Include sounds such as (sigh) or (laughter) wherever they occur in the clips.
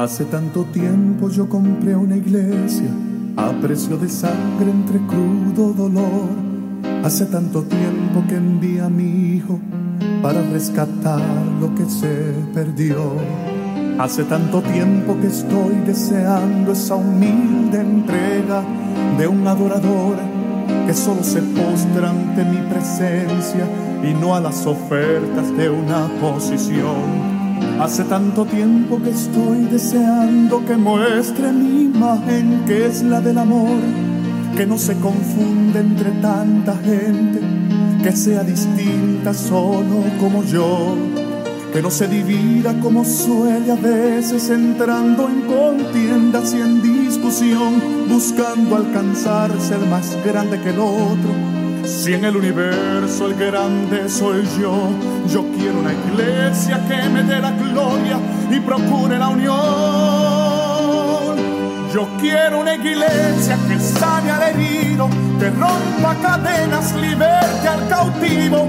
Hace tanto tiempo yo compré una iglesia a precio de sangre entre crudo dolor. Hace tanto tiempo que envía a mi hijo para rescatar lo que se perdió. Hace tanto tiempo que estoy deseando esa humilde entrega de un adorador que solo se postra ante mi presencia y no a las ofertas de una posición. Hace tanto tiempo que estoy deseando que muestre mi imagen, que es la del amor, que no se confunde entre tanta gente, que sea distinta solo como yo, que no se divida como suele a veces entrando en contiendas y en discusión, buscando alcanzar ser más grande que el otro si en el universo el grande soy yo, yo quiero una iglesia que me dé la gloria y procure la unión. Yo quiero una iglesia que sane al herido, que rompa cadenas, liberte al cautivo,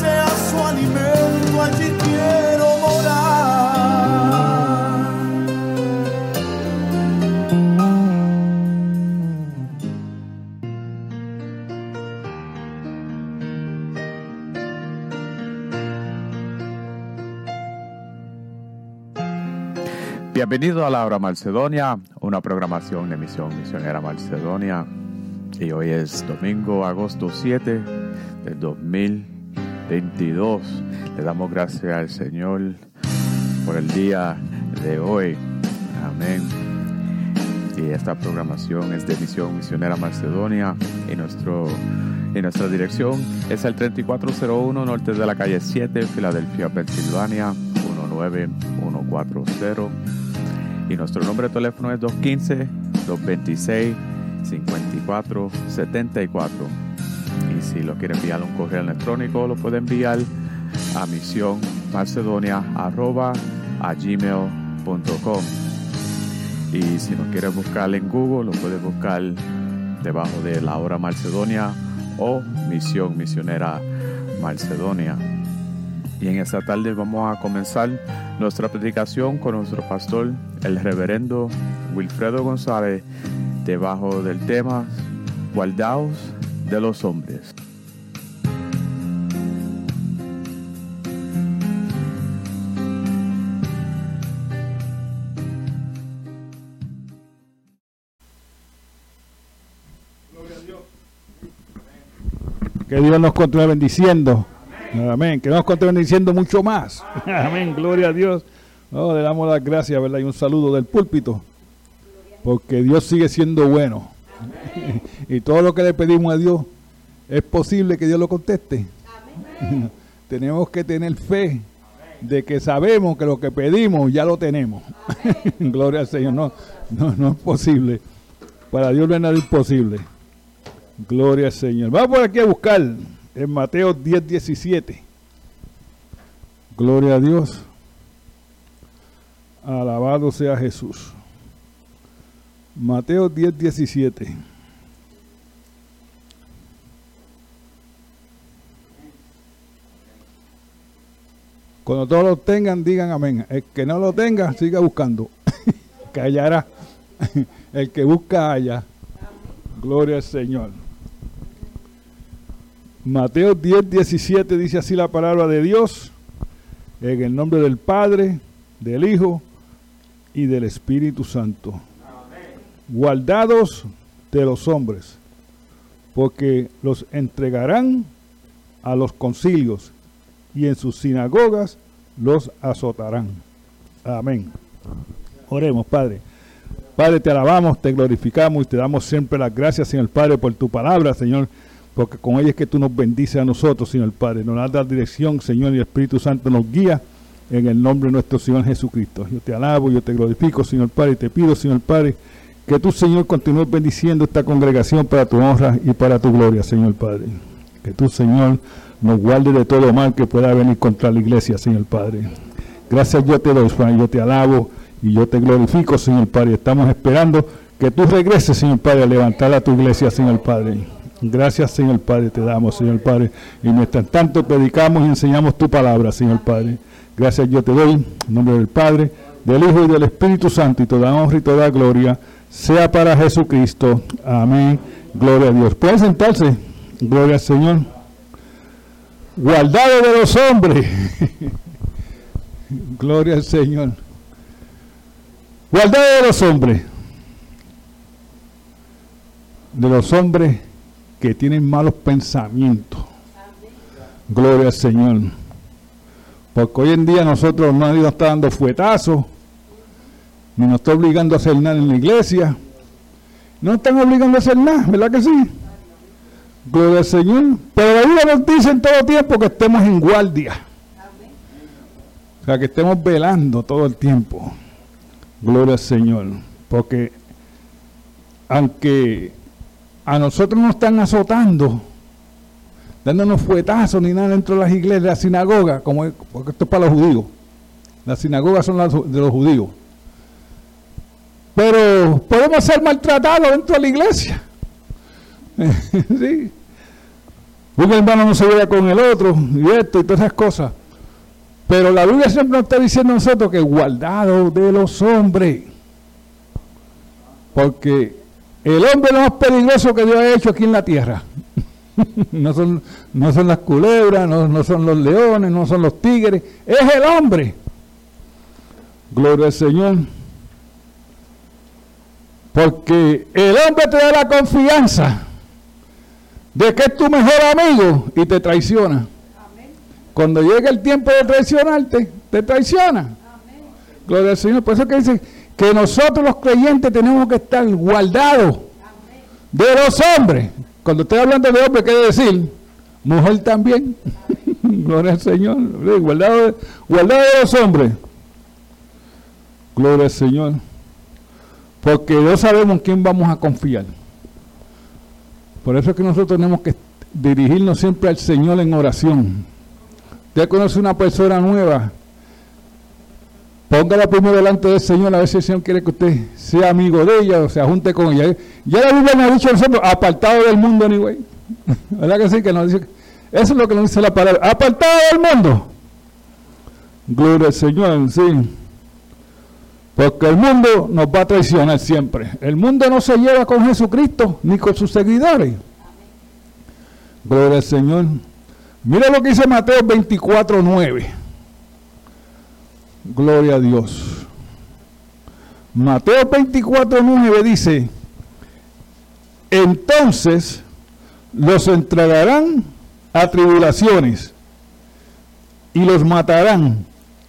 Bienvenido a la hora Macedonia, una programación de Misión Misionera Macedonia. Y hoy es domingo, agosto 7 del 2022. Le damos gracias al Señor por el día de hoy. Amén. Y esta programación es de Misión Misionera Macedonia y nuestro y nuestra dirección es el 3401 norte de la calle 7, Filadelfia, Pensilvania 19140 y nuestro número de teléfono es 215-226-5474. Y si lo quiere enviar un correo electrónico, lo puede enviar a gmail.com Y si no quiere buscar en Google, lo puede buscar debajo de la hora Macedonia o Misión Misionera Macedonia. Y en esta tarde vamos a comenzar nuestra predicación con nuestro pastor, el reverendo Wilfredo González, debajo del tema Guardaos de los hombres. Que Dios nos continúe bendiciendo. Amén. Que nos continúen diciendo mucho más. (laughs) Amén. Gloria a Dios. Oh, le damos las gracias, ¿verdad? Y un saludo del púlpito. Porque Dios sigue siendo bueno. (laughs) y todo lo que le pedimos a Dios, es posible que Dios lo conteste. (laughs) tenemos que tener fe de que sabemos que lo que pedimos ya lo tenemos. Gloria al Señor. No, no, no es posible. Para Dios no es nada imposible. Gloria al Señor. Vamos por aquí a buscar en Mateo 10, 17. Gloria a Dios. Alabado sea Jesús. Mateo 10, 17. Cuando todos lo tengan, digan amén. El que no lo tenga, siga buscando. (laughs) Callará. (laughs) El que busca haya. Gloria al Señor. Mateo 10, 17 dice así la palabra de Dios, en el nombre del Padre, del Hijo y del Espíritu Santo. Guardados de los hombres, porque los entregarán a los concilios y en sus sinagogas los azotarán. Amén. Oremos, Padre. Padre, te alabamos, te glorificamos y te damos siempre las gracias, Señor Padre, por tu palabra, Señor, porque con ella es que tú nos bendices a nosotros, Señor Padre. Nos das dirección, Señor, y el Espíritu Santo nos guía en el nombre de nuestro Señor Jesucristo. Yo te alabo, yo te glorifico, Señor Padre, y te pido, Señor Padre, que tú, Señor, continúes bendiciendo esta congregación para tu honra y para tu gloria, Señor Padre. Que tú, Señor, nos guarde de todo mal que pueda venir contra la iglesia, Señor Padre. Gracias yo te doy, Juan, yo te alabo y yo te glorifico, Señor Padre. Estamos esperando que tú regreses, Señor Padre, a levantar a tu iglesia, Señor Padre. Gracias, Señor Padre, te damos, Señor Padre. Y mientras tanto predicamos y enseñamos tu palabra, Señor Padre. Gracias yo te doy, en nombre del Padre, del Hijo y del Espíritu Santo, y toda honra y toda gloria sea para Jesucristo. Amén. Gloria a Dios. Pueden sentarse. Gloria al Señor. Guardado de los hombres. (laughs) Gloria al Señor. Guardado de los hombres. De los hombres que tienen malos pensamientos. Gloria al Señor. Porque hoy en día nosotros nadie nos está dando fuetazos, ni nos está obligando a hacer nada en la iglesia. No están obligando a hacer nada, ¿verdad que sí? Gloria al Señor. Pero la Biblia nos dice en todo tiempo que estemos en guardia. O sea, que estemos velando todo el tiempo. Gloria al Señor. Porque aunque a nosotros nos están azotando, dándonos fuetazos ni nada dentro de las iglesias, la sinagoga, como porque esto es para los judíos. Las sinagogas son las de los judíos. Pero podemos ser maltratados dentro de la iglesia. (laughs) Un hermano no se vea con el otro, y esto y todas esas cosas. Pero la Biblia siempre nos está diciendo a nosotros que guardado de los hombres. Porque el hombre lo más peligroso que Dios ha hecho aquí en la tierra. (laughs) no, son, no son las culebras, no, no son los leones, no son los tigres, es el hombre. Gloria al Señor. Porque el hombre te da la confianza de que es tu mejor amigo y te traiciona. Cuando llega el tiempo de traicionarte, te traiciona. Gloria al Señor. Por eso que dice que nosotros los creyentes tenemos que estar guardados de los hombres. Cuando estoy hablando de hombre, quiere decir mujer también. (laughs) Gloria al Señor. Guardado guardado de los hombres. Gloria al Señor. Porque no sabemos en quién vamos a confiar. Por eso es que nosotros tenemos que dirigirnos siempre al Señor en oración. Usted conoce una persona nueva, póngala primero delante del Señor, a ver si el Señor quiere que usted sea amigo de ella o se junte con ella. Ya la Biblia nos ha dicho a nosotros, apartado del mundo, anyway. (laughs) ¿Verdad que sí? Que nos dice, eso es lo que nos dice la palabra, apartado del mundo. Gloria al Señor, sí. Porque el mundo nos va a traicionar siempre. El mundo no se lleva con Jesucristo ni con sus seguidores. Gloria al Señor. Mira lo que dice Mateo 24, 9. Gloria a Dios. Mateo 24, 9 dice, entonces los entregarán a tribulaciones y los matarán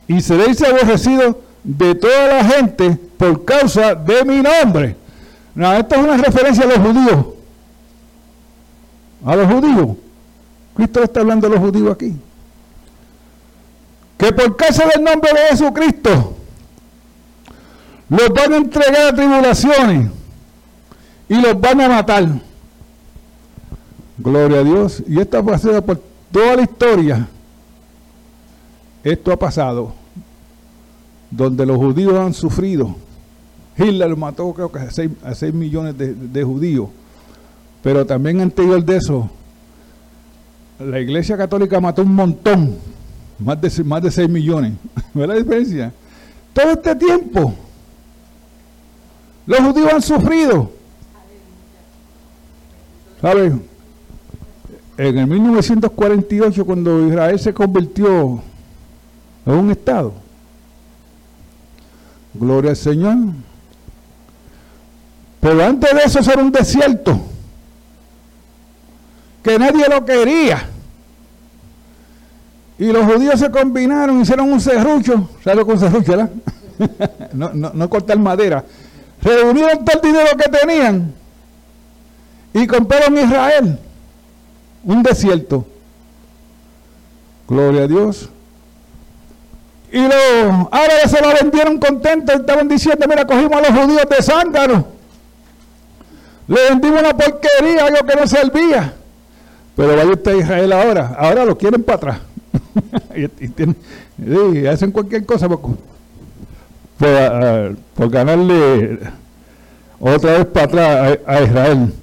y seréis aborrecidos de toda la gente por causa de mi nombre. No, esto es una referencia a los judíos. A los judíos. Cristo está hablando a los judíos aquí. Que por causa del nombre de Jesucristo los van a entregar a tribulaciones y los van a matar. Gloria a Dios. Y esto ha pasado por toda la historia. Esto ha pasado donde los judíos han sufrido. Hitler mató creo que a 6, millones de, judíos. Pero también anterior de eso, la iglesia católica mató un montón, más de, más de 6 millones. (laughs) ¿Ves la diferencia? Todo este tiempo, los judíos han sufrido. ¿Sabes? En el 1948, cuando Israel se convirtió en un Estado, Gloria al Señor. Pero antes de eso era un desierto. Que nadie lo quería. Y los judíos se combinaron, hicieron un serrucho. ¿Sabes un serrucho, verdad? (laughs) no, no, no cortar madera. reunieron todo el dinero que tenían y compraron Israel, un desierto. Gloria a Dios. Y los árabes se lo vendieron contentos, estaban diciendo, mira, cogimos a los judíos de Zángaro. Le vendimos una porquería, algo que no servía. Pero vaya usted a Israel ahora, ahora lo quieren para atrás. (laughs) y, hacen cualquier cosa por, por, ganarle otra vez para atrás a, Israel.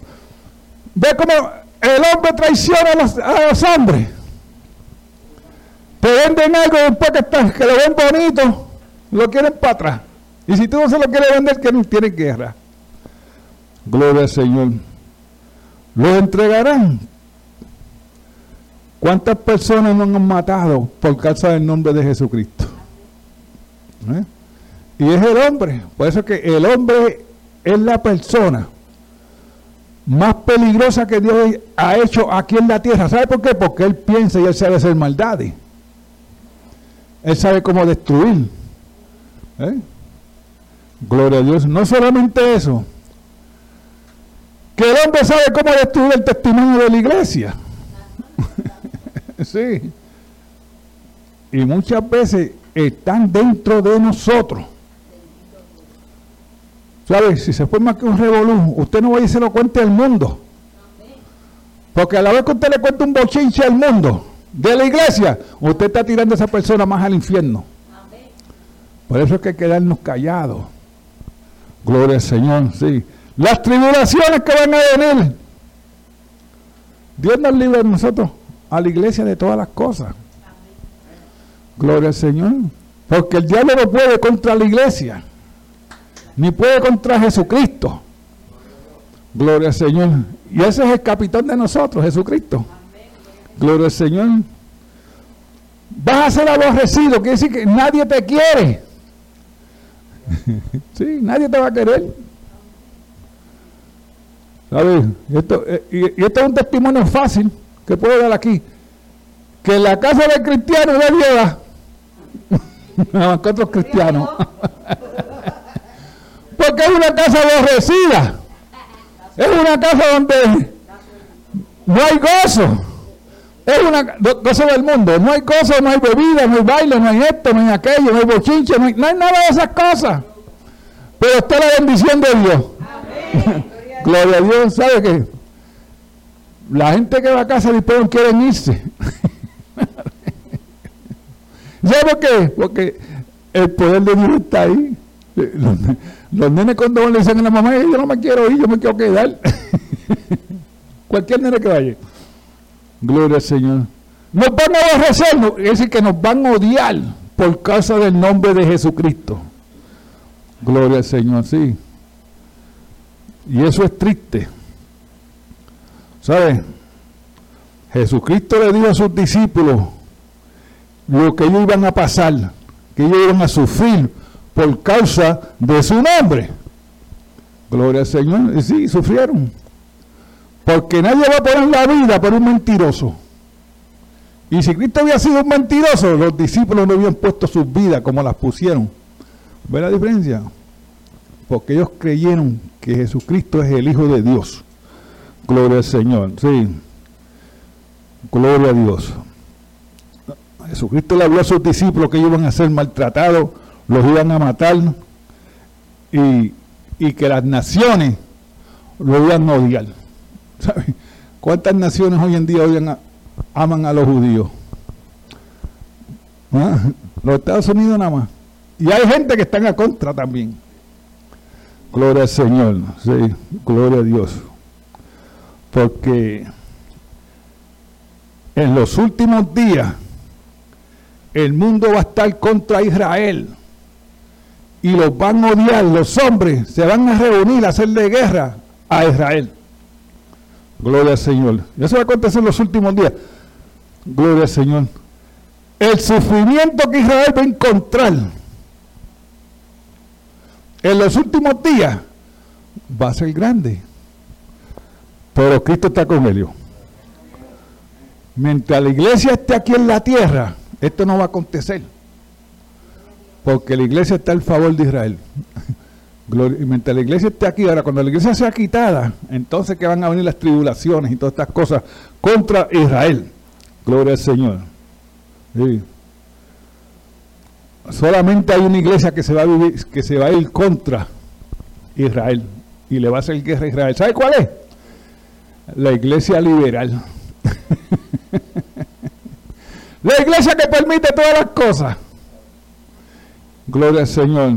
Ve cómo el hombre traiciona a los, a hombres. Te venden algo después que, que lo ven bonito, lo quieren para atrás. Y si tú no se lo quieres vender, que no tiene guerra. Gloria al Señor. Los entregarán ¿Cuántas personas no han matado por causa del nombre de Jesucristo? ¿Eh? Y es el hombre. Por eso que el hombre es la persona más peligrosa que Dios ha hecho aquí en la tierra. ¿Sabe por qué? Porque Él piensa y Él sabe hacer maldades. Él sabe cómo destruir. ¿Eh? Gloria a Dios. No solamente eso. Que el hombre sabe cómo destruir el testimonio de la iglesia. (laughs) sí. Y muchas veces están dentro de nosotros. ¿Sabes? Si se más que un revolú, usted no va a y se lo cuente al mundo. Porque a la vez que usted le cuenta un bochinche al mundo de la iglesia, usted está tirando a esa persona más al infierno. Por eso es que hay que quedarnos callados. Gloria al Señor, sí. Las tribulaciones que van a venir. Dios nos libre de nosotros a la iglesia de todas las cosas. Gloria al Señor. Porque el diablo no puede contra la iglesia, ni puede contra Jesucristo. Gloria al Señor. Y ese es el capitán de nosotros, Jesucristo. Gloria al Señor. Vas a ser aborrecido, quiere decir que nadie te quiere. (laughs) sí, nadie te va a querer. ¿Sabes? esto, eh, y esto es un testimonio fácil que puedo dar aquí, que la casa del cristiano de viuda, no, (laughs) que otros cristianos, (laughs) porque es una casa aborrecida, es una casa donde no hay gozo, es una gozo del mundo, no hay gozo, no hay bebida, no hay baile, no hay esto, no hay aquello, no hay bochinche, no hay, nada de esas cosas, pero está la bendición de Dios. (laughs) Gloria a Dios, ¿sabe qué? La gente que va a casa después no quieren irse. (laughs) ¿Sabe por qué? Porque el poder de Dios está ahí. Los, nenes cuando le dicen a la mamá, yo no me quiero ir, yo me quiero quedar. (laughs) Cualquier nene que vaya. Gloria al Señor. Nos van a aborrecer, es decir, que nos van a odiar por causa del nombre de Jesucristo. Gloria al Señor, sí. Y eso es triste. ¿Sabe? Jesucristo le dijo a sus discípulos lo que ellos iban a pasar, que ellos iban a sufrir por causa de su nombre. Gloria al Señor. Y sí, sufrieron. Porque nadie va a poner la vida por un mentiroso. Y si Cristo había sido un mentiroso, los discípulos no habían puesto sus vidas como las pusieron. ¿Ve la diferencia? Porque ellos creyeron que Jesucristo es el Hijo de Dios. Gloria al Señor, sí. Gloria a Dios. Jesucristo le habló a sus discípulos que iban a ser maltratados, los iban a matar y, que las naciones lo iban a odiar. (laughs) ¿Cuántas naciones hoy en día aman a los judíos? ¿Ah? Los Estados Unidos nada más. Y hay gente que está en contra también. Gloria al Señor, sí, gloria a Dios porque en los últimos días el mundo va a estar contra Israel y los van a odiar, los hombres se van a reunir a hacerle guerra a Israel. Gloria al Señor. Eso va a acontecer en los últimos días. Gloria al Señor. El sufrimiento que Israel va a encontrar en los últimos días va a ser grande. Pero Cristo está con ellos. Mientras la iglesia esté aquí en la tierra, esto no va a acontecer. Porque la iglesia está al favor de Israel. (laughs) y mientras la iglesia esté aquí, ahora cuando la iglesia sea quitada, entonces que van a venir las tribulaciones y todas estas cosas contra Israel. Gloria al Señor. Solamente hay una iglesia que se va que se va a ir contra Israel y le va a hacer guerra a Israel. ¿Sabe cuál es? La iglesia liberal. (laughs) la iglesia que permite todas las cosas. Gloria al Señor.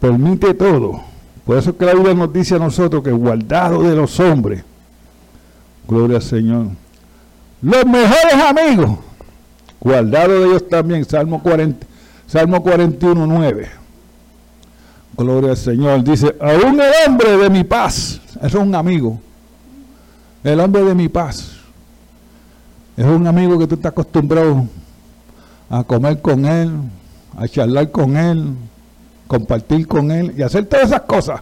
Permite todo. Por eso es que la Biblia nos dice a nosotros que guardado de los hombres. Gloria al Señor. Los mejores amigos. Guardado de ellos también. Salmo 40, Salmo 41, 9. Gloria al Señor. Dice, aún el hombre de mi paz. Eso es un amigo. El hombre de mi paz. Es un amigo que tú estás acostumbrado a comer con él, a charlar con él, compartir con él y hacer todas esas cosas.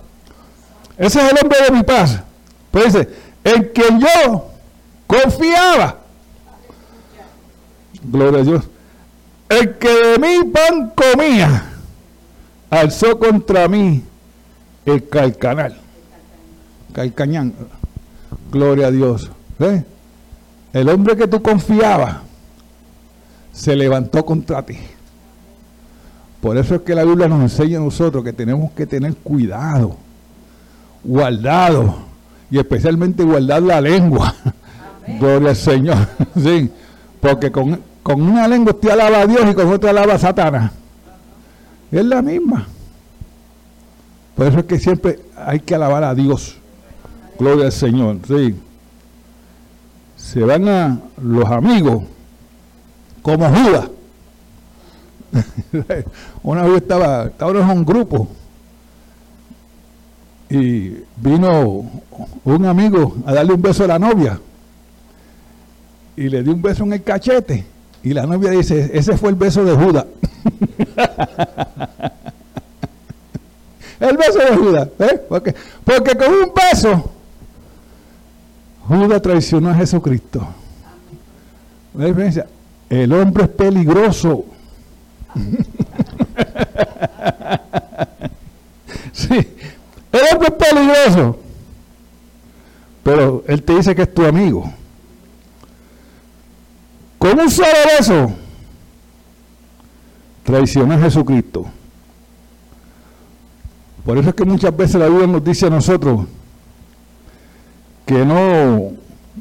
Ese es el hombre de mi paz. Pues dice, en quien yo confiaba. Gloria a Dios. El que de mi pan comía, alzó contra mí el calcanal. Calcañán. Gloria a Dios. El hombre que tú confiabas se levantó contra ti. Por eso es que la Biblia nos enseña a nosotros que tenemos que tener cuidado, guardado, y especialmente guardar la lengua. Gloria al Señor. (laughs) sí, porque con, una lengua usted alaba a Dios y con otra alaba a Satanás. Es la misma. Por eso es que siempre hay que alabar a Dios. Gloria al Señor. Sí. Se van a los amigos como Judas (laughs) una vez estaba, estaba en un grupo y vino un amigo a darle un beso a la novia y le dio un beso en el cachete y la novia dice, ese fue el beso de Judas. (laughs) el beso de Judas, ¿eh? porque, porque con un beso Judas traicionó a Jesucristo. El hombre es peligroso. (laughs) sí, el hombre es peligroso, pero él te dice que es tu amigo. Con un solo beso, traiciona a Jesucristo. Por eso es que muchas veces la Biblia nos dice a nosotros que no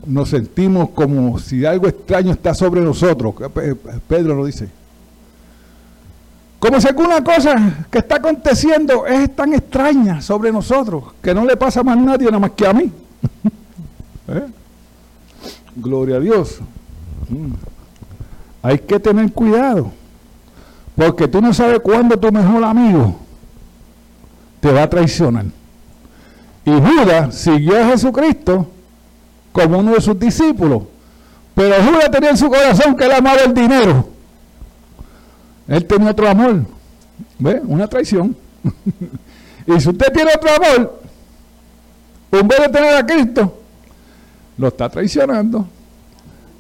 nos sentimos como si algo extraño está sobre nosotros. Pedro lo dice. Como si alguna cosa que está aconteciendo es tan extraña sobre nosotros que no le pasa más a nadie nada más que a mí. (laughs) ¿Eh? Gloria a Dios. Mm. Hay que tener cuidado. Porque tú no sabes cuándo tu mejor amigo te va a traicionar. Y Judas siguió a Jesucristo como uno de sus discípulos. Pero Judas tenía en su corazón que él amaba el dinero. Él tenía otro amor. ¿Ve? Una traición. (laughs) y si usted tiene otro amor, en vez de tener a Cristo, lo está traicionando.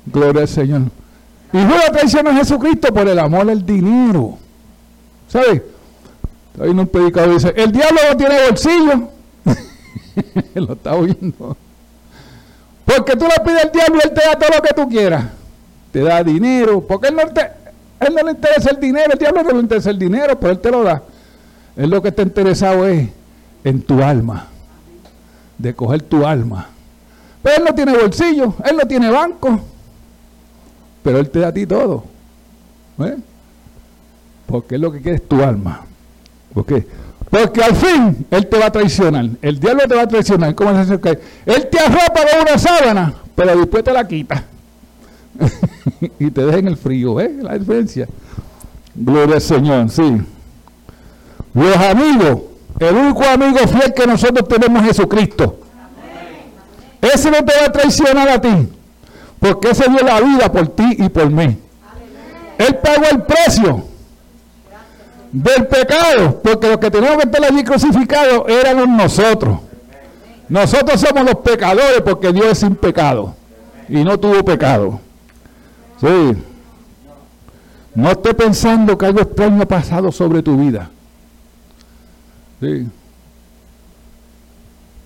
Gloria al Señor. Y la traiciona a Jesucristo por el amor al dinero. ¿Sabe? Hay un predicador dice, el diablo no tiene bolsillo. (laughs) lo está oyendo. Porque tú le pides al diablo él te da todo lo que tú quieras. Te da dinero. Porque él no te, él no le interesa el dinero, el diablo no le interesa el dinero, pero él te lo da. Él lo que está interesado es en tu alma, de coger tu alma. Pero él no tiene bolsillo, él no tiene banco, pero él te da a ti todo. ¿eh? Porque él lo que quiere es tu alma. ¿Por qué? Porque al fin él te va a traicionar. El diablo te va a traicionar. ¿Cómo es eso? Él te arropa con una sábana, pero después te la quita. (laughs) y te dejen el frío, ¿eh? La diferencia. Gloria al Señor, sí. Los amigos, el único amigo fiel que nosotros tenemos es Jesucristo. Ese no te va a traicionar a ti, porque ese dio la vida por ti y por mí. Él pagó el precio del pecado, porque los que teníamos que estar allí crucificados éramos nosotros. Nosotros somos los pecadores porque Dios es sin pecado y no tuvo pecado. Sí. No esté pensando que algo extraño ha pasado sobre tu vida. Sí.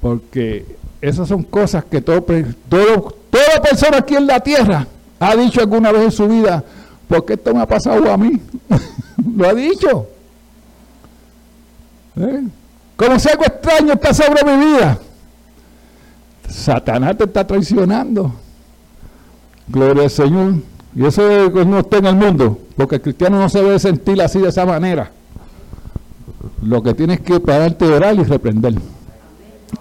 Porque esas son cosas que todo, todo, toda persona aquí en la tierra ha dicho alguna vez en su vida, ¿por qué esto me ha pasado a mí? (laughs) Lo ha dicho. ¿Eh? Como algo extraño está sobre mi vida. Satanás te está traicionando. Gloria al Señor. Y eso no está en el mundo, porque el cristiano no se debe sentir así de esa manera. Lo que tienes que pararte de orar y reprender.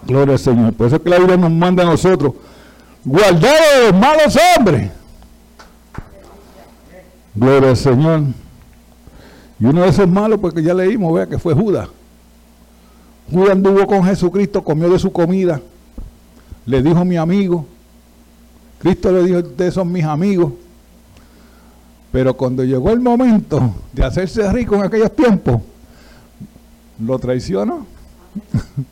Gloria al Señor. Por eso es que la Biblia nos manda a nosotros. Guardar de los malos hombres. Gloria al Señor. Y uno de esos malos, porque ya leímos, vea que fue Judas. Judas anduvo con Jesucristo, comió de su comida. Le dijo mi amigo. Cristo le dijo, ustedes son mis amigos. Pero cuando llegó el momento de hacerse rico en aquellos tiempos, lo traicionó.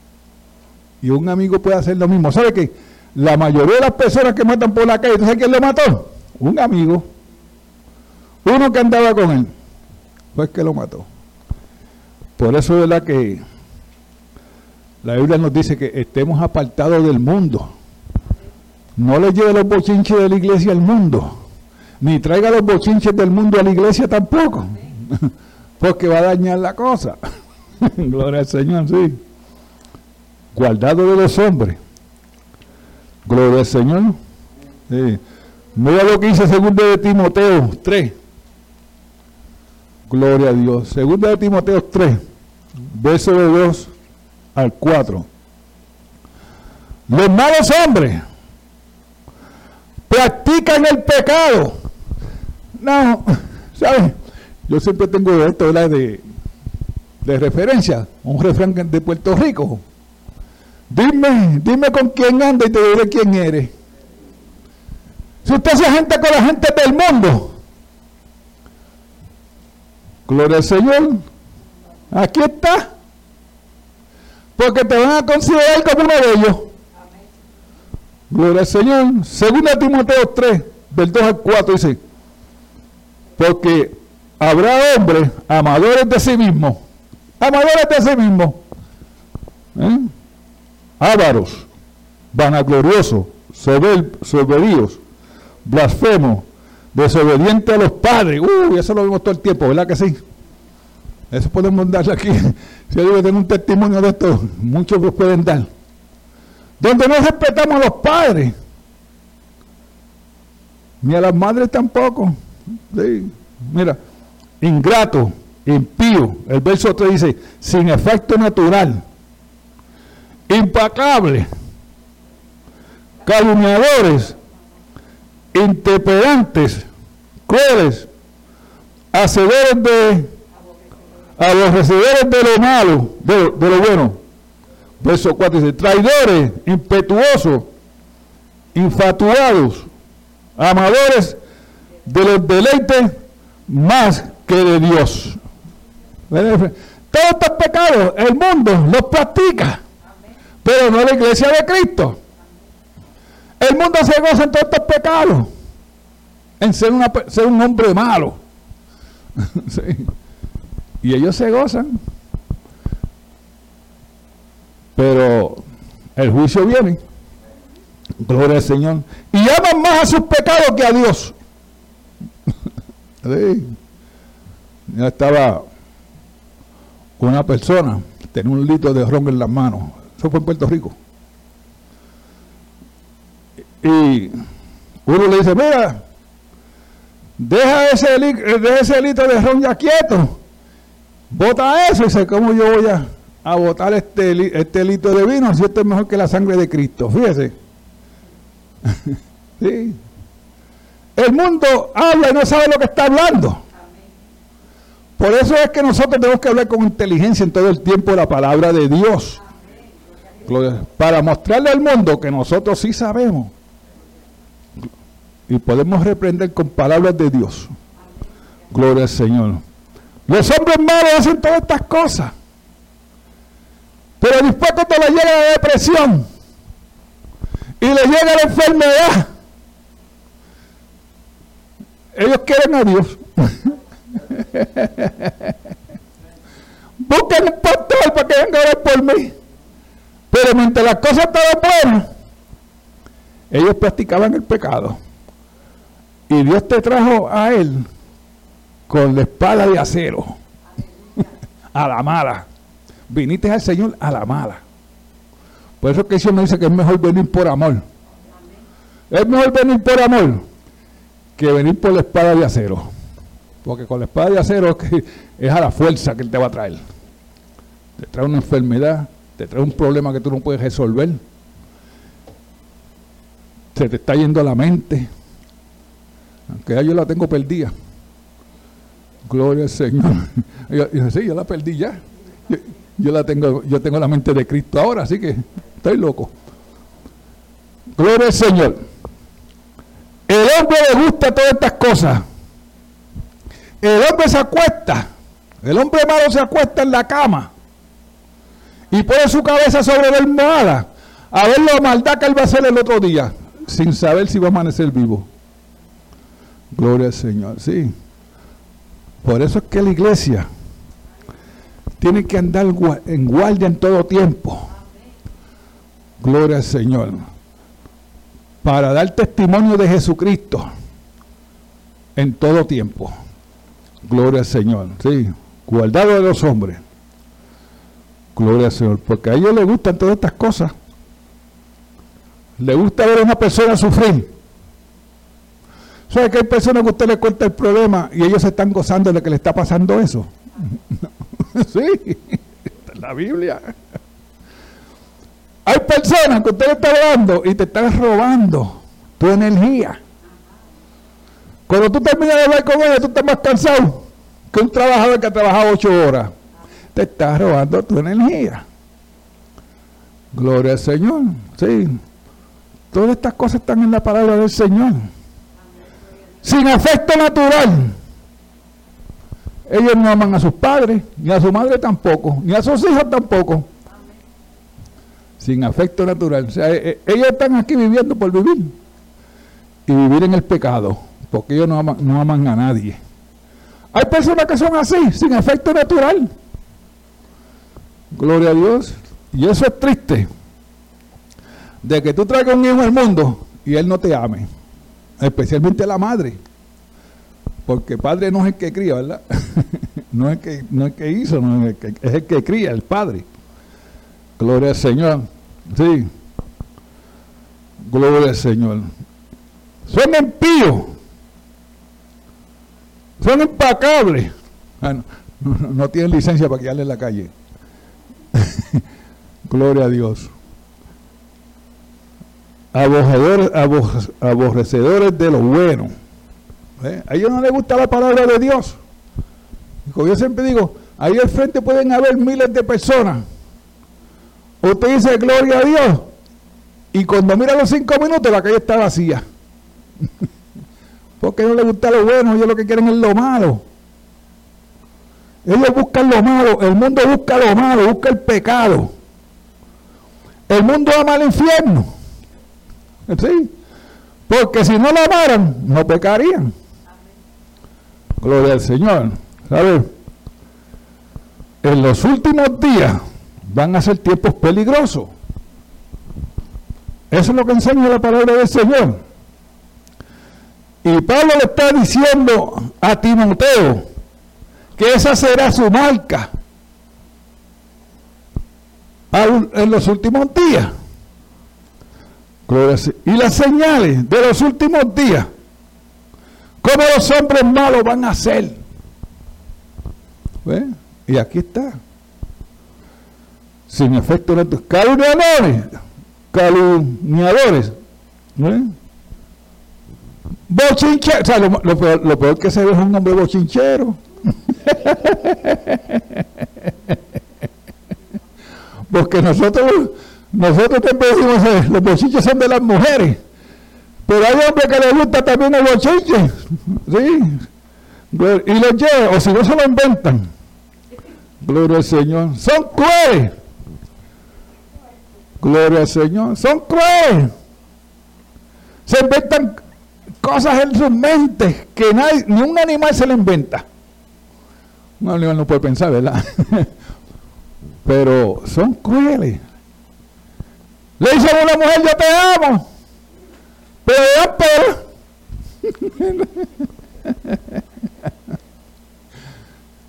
(laughs) y un amigo puede hacer lo mismo. ¿Sabe qué? La mayoría de las personas que matan por la calle, ¿tú sabes quién lo mató? Un amigo. Uno que andaba con él. Fue que lo mató. Por eso es verdad que la Biblia nos dice que estemos apartados del mundo. No le lleve los bochinches de la iglesia al mundo ni traiga los bochinches del mundo a la iglesia tampoco, (laughs) porque va a dañar la cosa. (laughs) Gloria al Señor, sí. Guardado de los hombres. Gloria al Señor. Sí. Mira lo que dice segundo de Timoteo 3. Gloria a Dios. Segundo de Timoteo 3, verso de 2 al 4. Los malos hombres practican el pecado no, ¿sabes? Yo siempre tengo esto de, de referencia, un refrán de Puerto Rico. Dime, dime con quién anda y te diré quién eres. Si usted se gente con la gente del mundo, gloria al Señor, aquí está. Porque te van a considerar como uno de ellos. Gloria al Señor. Segunda Timoteo 3, del 2 al 4 dice, porque habrá hombres amadores de sí mismos, amadores de sí mismos, ¿eh? ávaros, vanagloriosos, soberbios, blasfemos, desobedientes a los padres. Uy, eso lo vemos todo el tiempo, ¿verdad que sí? Eso podemos darle aquí. Si alguien tiene un testimonio de esto, muchos los pueden dar. Donde no respetamos a los padres, ni a las madres tampoco. Mira, ingrato, impío. El verso 3 dice, sin efecto natural, impacable, calumniadores, intemperantes, crueles, hacedores de, a los recibidores de lo malo, de, de lo bueno. Verso 4 dice, traidores, impetuosos, infatuados, amadores de los deleites más que de Dios. Todos estos pecados el mundo los practica, pero no la iglesia de Cristo. El mundo se goza en todos estos pecados, en ser, una, ser un hombre malo. (laughs) Y ellos se gozan. Pero el juicio viene. Gloria al Señor. Y aman más a sus pecados que a Dios. (laughs) Ya estaba una persona, tenía un litro de ron en las manos. Eso fue en Puerto Rico. Y uno le dice, mira, deja ese, deja ese litro de ron ya quieto. Bota eso. Y dice, ¿cómo yo voy a, a botar este, este litro de vino si es mejor que la sangre de Cristo? Fíjese. (laughs) sí. El mundo habla y no sabe lo que está hablando. Por eso es que nosotros tenemos que hablar con inteligencia en todo el tiempo la palabra de Dios. Para mostrarle al mundo que nosotros sí sabemos. Y podemos reprender con palabras de Dios. Gloria al Señor. Los hombres malos hacen todas estas cosas. Pero después cuando le llega la depresión y le llega la enfermedad, ellos quieren a Dios. (laughs) busquen un pastor para que venga a orar por mí. Pero mientras las cosas estaban buenas, ellos practicaban el pecado. Y Dios te trajo a él con la espada de acero. (laughs) a la mala. Viniste al Señor a la mala. Por eso que eso me dice que es mejor venir por amor. Es mejor venir por amor que venir por la espada de acero. Porque con la espada de acero es (laughs) a la fuerza que Él te va a traer. Te trae una enfermedad, te trae un problema que tú no puedes resolver. Se te está yendo a la mente. Aunque ya yo la tengo perdida. Gloria al Señor. (laughs) Yo, sí, yo la perdí ya. Yo, la tengo, yo tengo la mente de Cristo ahora, así que estoy loco. Gloria al Señor. El hombre le gusta todas estas cosas. El hombre se acuesta. El hombre malo se acuesta en la cama y pone su cabeza sobre la almohada a ver la maldad que él va a hacer el otro día, sin saber si va a amanecer vivo. Gloria al Señor, sí. Por eso es que la iglesia tiene que andar en guardia en todo tiempo. Gloria al Señor. Para dar testimonio de Jesucristo en todo tiempo. Gloria al Señor. Sí. Guardado de los hombres. Gloria al Señor. Porque a ellos les gustan todas estas cosas. Le gusta ver a una persona sufrir. ¿Sabe que hay personas que usted le cuenta el problema y ellos se están gozando de que le está pasando eso? (laughs) sí, la Biblia. Hay personas que usted le está hablando y te están robando tu energía. Cuando tú terminas de hablar con ella, tú estás más cansado que un trabajador que ha trabajado ocho horas. Te está robando tu energía. Gloria al Señor. Sí. Todas estas cosas están en la palabra del Señor sin afecto natural. Ellos no aman a sus padres, ni a su madre tampoco, ni a sus hijos tampoco. Sin afecto natural. O sea, eh, eh, ellos están aquí viviendo por vivir. Y vivir en el pecado, porque ellos no aman, no aman a nadie. Hay personas que son así, sin afecto natural. Gloria a Dios. Y eso es triste. De que tú traigas un hijo al mundo y él no te ame especialmente la madre, porque padre no es el que cría, ¿verdad? (laughs) no, es que, no es que hizo, no es el que, es el que cría, el padre. Gloria al Señor. Sí. Gloria al Señor. Son impíos. Son impacables. Bueno, no, tienen licencia para quedarle en la calle. (laughs) Gloria a Dios aborrecedores de lo bueno. ¿Eh? A ellos no les gusta la palabra de Dios. yo siempre digo, ahí al frente pueden haber miles de personas. Usted dice gloria a Dios. Y cuando mira los cinco minutos, la calle está vacía. (laughs) Porque no les gusta lo bueno, ellos lo que quieren es lo malo. Ellos buscan lo malo, el mundo busca lo malo, busca el pecado. El mundo ama al infierno. ¿Sí? Porque si no lo amaran, no pecarían. Gloria al Señor. ¿Sabes? En los últimos días van a ser tiempos peligrosos. Eso es lo que enseña la palabra del Señor. Y Pablo le está diciendo a Timoteo que esa será su marca en los últimos días. Y las señales de los últimos días, cómo los hombres malos van a ser. Y aquí está. Sin efecto calumniadores, calumniadores, bochincheros, o sea, lo, peor, lo peor que se ve es un hombre bochinchero. (laughs) Porque nosotros nosotros siempre decimos, eh, los bochinches son de las mujeres. Pero hay hombres que les gusta también el bochinche. ¿sí? Y los llevan, o si no se lo inventan. Gloria al Señor. Son crueles. Gloria al Señor. Son crueles. Se inventan cosas en sus mentes que nadie, ni un animal se le inventa. Un animal no puede pensar, ¿verdad? (laughs) pero son crueles. Le dicen a una mujer, yo te amo, pero ya (laughs)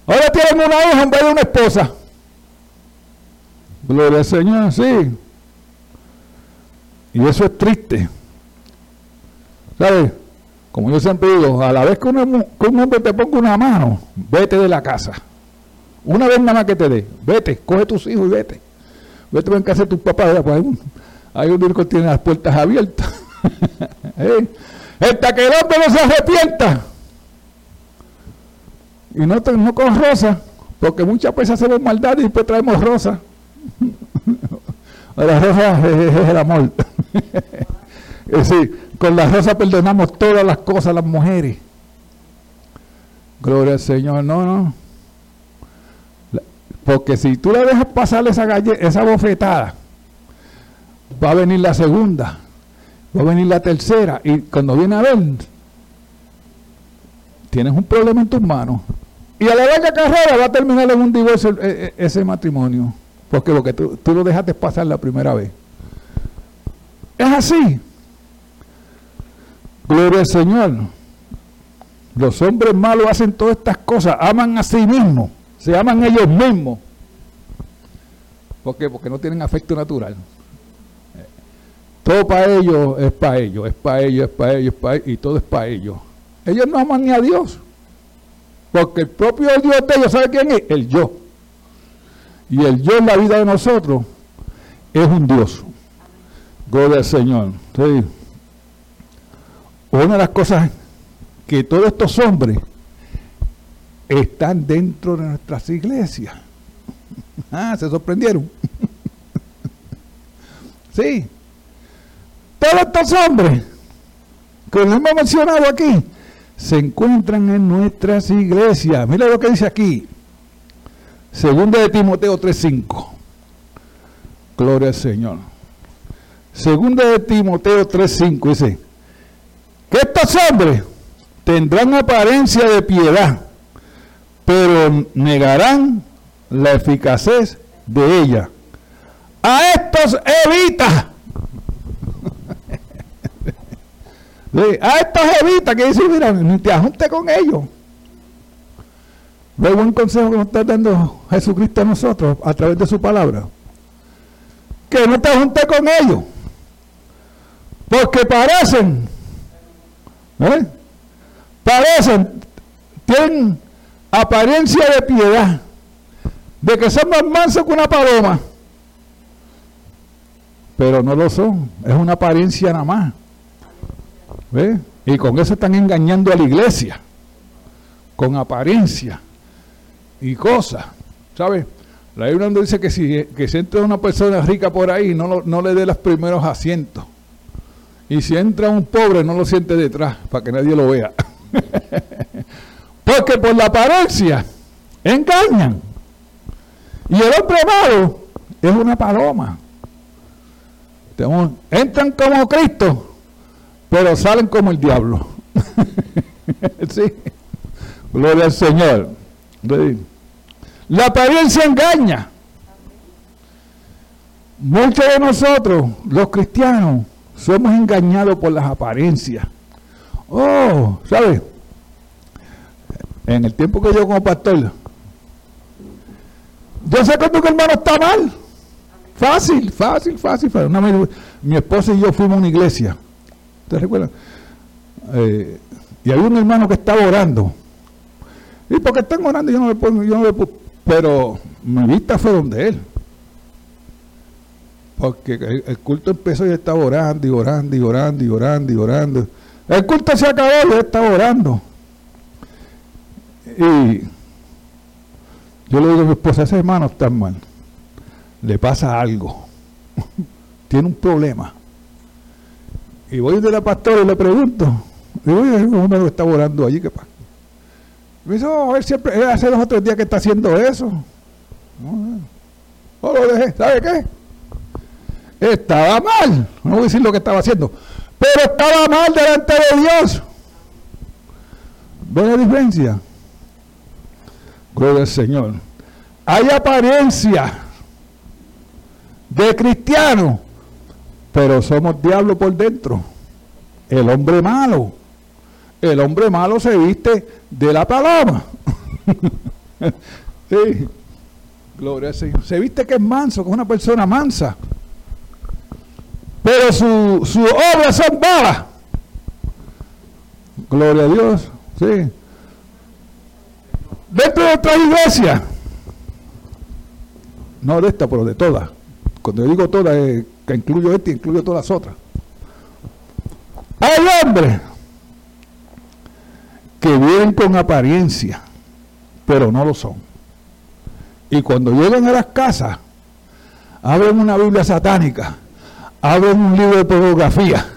Ahora tienen una hija en vez de una esposa. Gloria al Señor, sí. Y eso es triste. ¿Sabes? Como yo siempre digo, a la vez que, un hombre te ponga una mano, vete de la casa. Una vez nada más que te dé, vete, coge tus hijos y vete. Vete en casa de tus papás, pues hay un, hay un que tiene las puertas abiertas. (laughs) ¿Eh? Hasta que el hombre no se arrepienta. Y no, no con rosa, porque muchas veces hacemos maldad y después traemos rosa. (laughs) la rosa es, el amor. (laughs) es decir, con la rosa perdonamos todas las cosas las mujeres. Gloria al Señor, no, no. Porque si tú le dejas pasar esa, esa bofetada, va a venir la segunda, va a venir la tercera, y cuando viene a ver, tienes un problema en tus manos. Y a la larga carrera va a terminar en un divorcio e, e, ese matrimonio. Porque porque tú, tú lo dejaste pasar la primera vez. Es así. Gloria al Señor. Los hombres malos hacen todas estas cosas, aman a sí mismos, se aman ellos mismos. ¿Por qué? Porque no tienen afecto natural. Todo para ellos es para ellos, es para ellos, es para ellos, es para ellos, y todo es para ellos. Ellos no aman ni a Dios. Porque el propio Dios de ellos, ¿sabe quién es? El yo. Y el yo en la vida de nosotros es un Dios. Gloria al Señor. ¿Sí? Una de las cosas que todos estos hombres están dentro de nuestras iglesias. (laughs) Ah, se sorprendieron. (laughs) sí. Todos estos hombres que hemos mencionado aquí se encuentran en nuestras iglesias. Mira lo que dice aquí. Segunda de Timoteo 3.5. Gloria al Señor. Segunda de Timoteo 3.5 dice que estos hombres tendrán apariencia de piedad, pero negarán la eficaz de ella. A estos evita. A estos evita que dice, mira, ni te ajunte con ellos. Ve buen consejo que nos está dando Jesucristo a nosotros a través de su palabra. Que no te junte con ellos. Porque parecen ¿Eh? Parecen, tienen apariencia de piedad, de que son más mansos que una paloma, pero no lo son, es una apariencia nada más. Y con eso están engañando a la iglesia, con apariencia y cosas, ¿sabes? La Biblia dice que si que entra una persona rica por ahí, no, no le dé los primeros asientos. Y si entra un pobre, no lo siente detrás, para que nadie lo vea. (laughs) Porque por la apariencia engañan. Y el hombre malo es una paloma. Entran como Cristo, pero salen como el diablo. (laughs) sí. Gloria al Señor. La apariencia engaña. Muchos de nosotros, los cristianos, somos engañados por las apariencias. Oh, ¿sabes? En el tiempo que yo como pastor, yo sé cuando un hermano está mal. Fácil, fácil, fácil. mi esposa y yo fuimos a una iglesia. ¿Ustedes recuerdan? Eh, y había un hermano que estaba orando. Y porque están orando, yo no le pongo, yo no le pongo, pero mi vista fue donde él. Porque el, culto empezó y estaba orando y orando y orando y orando y orando. El culto se acabó y estaba orando. Y yo le digo a mi esposa, ese hermano está mal. Le pasa algo. (laughs) Tiene un problema. Y voy de la pastora y le pregunto. Y voy hombre está orando allí, ¿qué pasa? Me dice, oh, él siempre, hace dos o tres días que está haciendo eso. No, lo dejé, ¿sabe qué? Estaba mal. No voy a decir lo que estaba haciendo. Pero estaba mal delante de Dios. ¿Ve la diferencia? Gloria al Señor. Hay apariencia. de cristiano, pero somos diablo por dentro. El hombre malo. El hombre malo se viste de la paloma. (laughs) sí. Gloria al Señor. Se viste que es manso, que es una persona mansa. Pero sus su obras son balas. Gloria a Dios. Sí. Dentro de otra iglesia. No de esta, pero de todas. Cuando digo todas, que incluyo esta y incluyo todas las otras. Hay hombres que vienen con apariencia, pero no lo son. Y cuando llegan a las casas, abren una Biblia satánica, abren un libro de pornografía,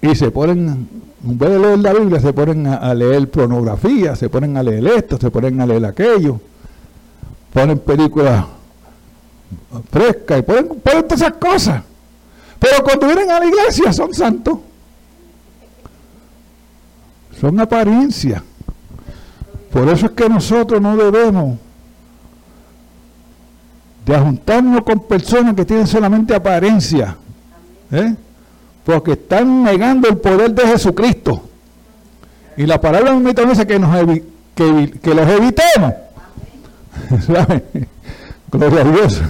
y se ponen, en vez de leer la Biblia, se ponen a, leer pornografía, se ponen a leer esto, se ponen a leer aquello, ponen películas frescas y ponen, ponen todas esas cosas. Pero cuando vienen a la iglesia son santos. Son apariencias. Por eso es que nosotros no debemos de juntarnos con personas que tienen solamente apariencia. ¿eh? Porque están negando el poder de Jesucristo. Y la palabra me dice que, nos que, que los evitemos. (laughs) Gloria a Dios.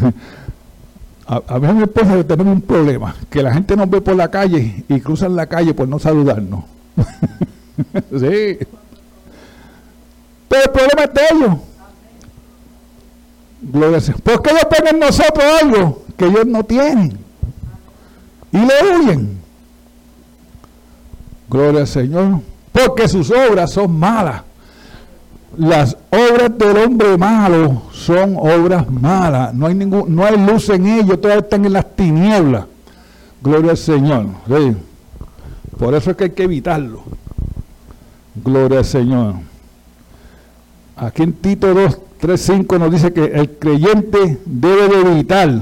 A, a mí mi esposa tenemos un problema, que la gente nos ve por la calle y cruzan la calle por no saludarnos. (laughs) sí. Pero el problema es de ellos. Gloria a Porque ellos tienen en nosotros algo que ellos no tienen. Y le huyen. Gloria al Señor. Porque sus obras son malas. Las obras del hombre malo son obras malas. No hay, ningún, no hay luz en ellos. Todas están en las tinieblas. Gloria al Señor. Por eso es que hay que evitarlo. Gloria al Señor. Aquí en Tito 2, 3, 5 nos dice que el creyente debe de evitar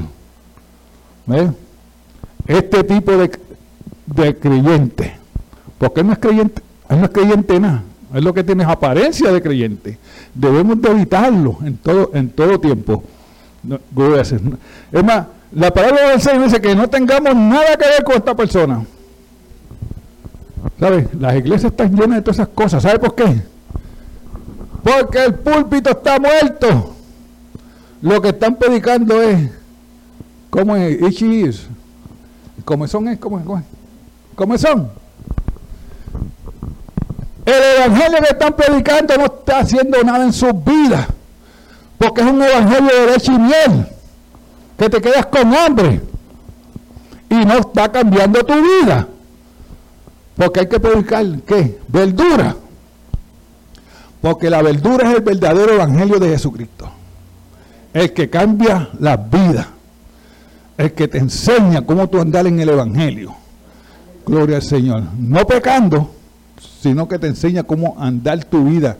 este tipo de, de, creyente. Porque él no es creyente, él no es creyente nada. Es lo que tiene apariencia de creyente. Debemos de evitarlo en todo, en todo tiempo. es más, la palabra del Señor dice que no tengamos nada que ver con esta persona. ¿Sabes? Las iglesias están llenas de todas esas cosas. ¿Sabe por qué? Porque el púlpito está muerto. Lo que están predicando es, ¿cómo es? Ichis. son es? ¿Cómo es? ¿Cómo son? El evangelio que están predicando no está haciendo nada en sus vidas. Porque es un evangelio de leche y miel. Que te quedas con hambre. Y no está cambiando tu vida. Porque hay que predicar, ¿qué? Verdura. Porque la verdura es el verdadero evangelio de Jesucristo. El que cambia las vidas. El que te enseña cómo tú andar en el evangelio. Gloria al Señor. No pecando, sino que te enseña cómo andar tu vida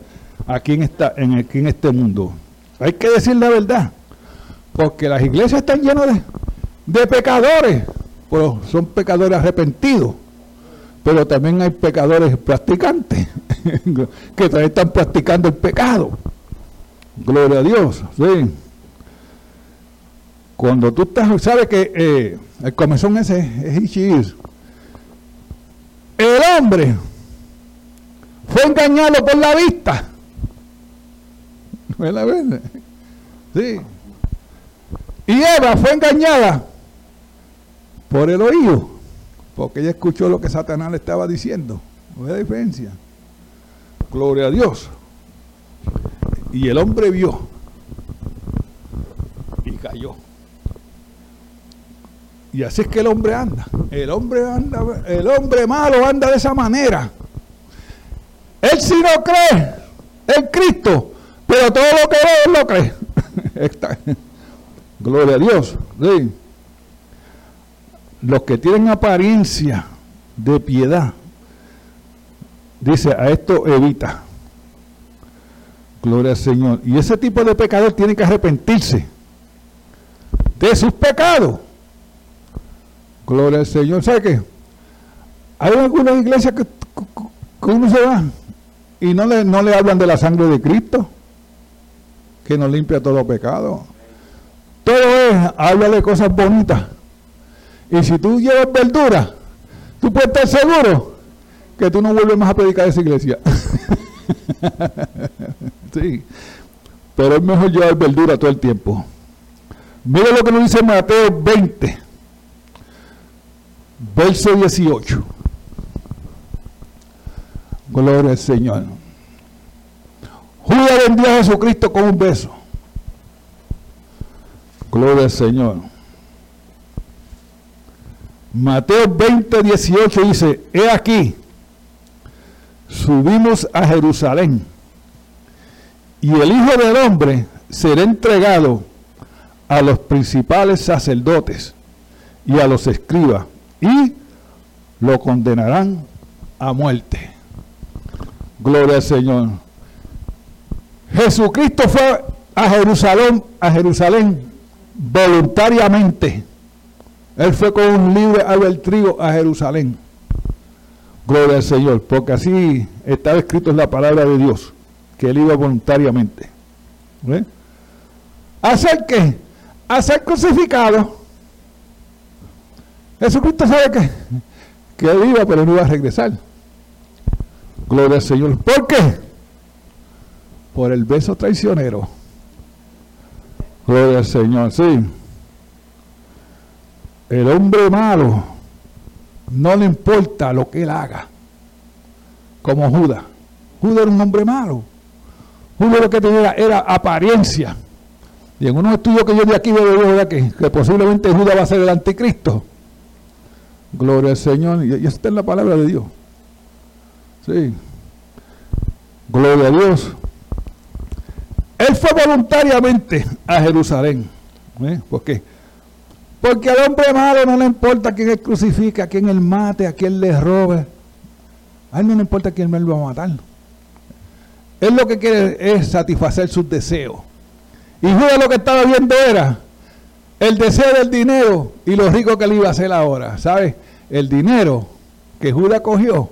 aquí en, esta, en, aquí en este mundo. Hay que decir la verdad. Porque las iglesias están llenas de, pecadores. Son pecadores arrepentidos pero también hay pecadores practicantes (laughs) que también están practicando el pecado. Gloria a Dios. ¿sí? Cuando tú estás, sabes que eh, el comezón ese es Ichir. El hombre fue engañado por la vista. la Sí. Y Eva fue engañada por el oído porque ella escuchó lo que Satanás le estaba diciendo. No hay diferencia. Gloria a Dios. Y el hombre vio y cayó. Y así es que el hombre anda. El hombre anda, el hombre malo anda de esa manera. Él sí no cree en Cristo, pero todo lo que ve, él lo cree. (laughs) Gloria a Dios. Sí los que tienen apariencia de piedad, dice, a esto evita. Gloria al Señor. Y ese tipo de pecador tiene que arrepentirse de sus pecados. Gloria al Señor. ¿Sabe qué? Hay algunas iglesias que, que uno se va y no le, no le hablan de la sangre de Cristo, que nos limpia todo pecado. todo es háblale cosas bonitas. Y si tú llevas verdura, tú puedes estar seguro que tú no vuelves más a predicar esa iglesia. (laughs) sí, pero es mejor llevar verdura todo el tiempo. Mira lo que nos dice Mateo 20, verso 18. Gloria al Señor. Judas vendió a Jesucristo con un beso. Gloria al Señor. Mateo 20, 18 dice, he aquí, subimos a Jerusalén y el Hijo del Hombre será entregado a los principales sacerdotes y a los escribas y lo condenarán a muerte. Gloria al Señor. Jesucristo fue a Jerusalén, a Jerusalén voluntariamente. Él fue con un libre albedrío a Jerusalén. Gloria al Señor, porque así estaba escrito en la palabra de Dios, que él iba voluntariamente. ¿Hacer qué? A ser crucificado. Jesucristo sabe que, que él iba, pero no iba a regresar. Gloria al Señor. ¿Por qué? Por el beso traicionero. Gloria al Señor, sí. El hombre malo no le importa lo que él haga, como Judas. Judas era un hombre malo. Judas lo que tenía era apariencia. Y en unos estudios que yo de aquí veo que, que posiblemente Judas va a ser el anticristo. Gloria al Señor. Y, está en la palabra de Dios. Sí. Gloria a Dios. Él fue voluntariamente a Jerusalén. ¿eh? ¿Por qué? Porque al hombre malo no le importa quién él crucifique, a quién él mate, a quién le robe. A él no le importa quién él va a matar. Él lo que quiere es satisfacer sus deseos. Y Judas lo que estaba viendo era el deseo del dinero y lo rico que le iba a hacer ahora. ¿Sabes? El dinero que Judas cogió